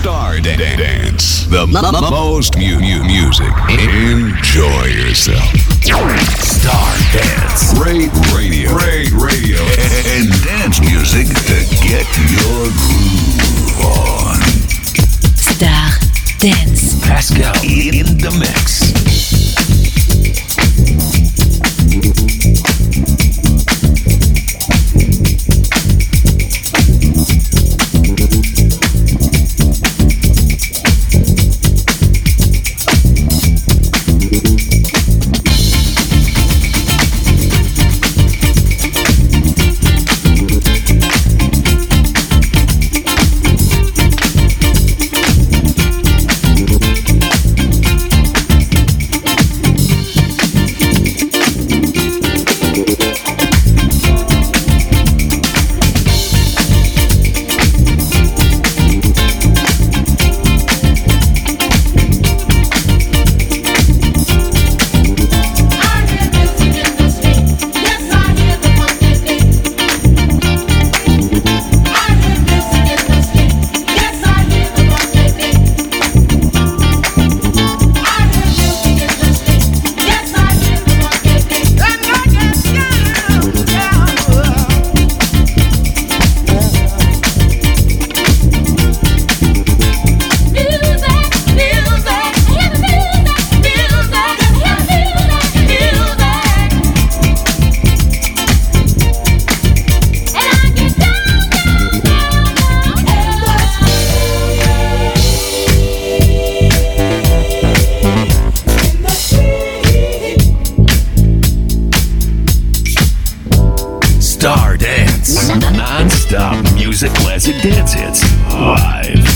Star Dance. The most mu- mu- music. Enjoy yourself. Star Dance. Great radio. Great radio. And dance music to get your groove on. Star Dance. Pascal in the mix. Star Dance. Non-stop music classic dance hits. Live.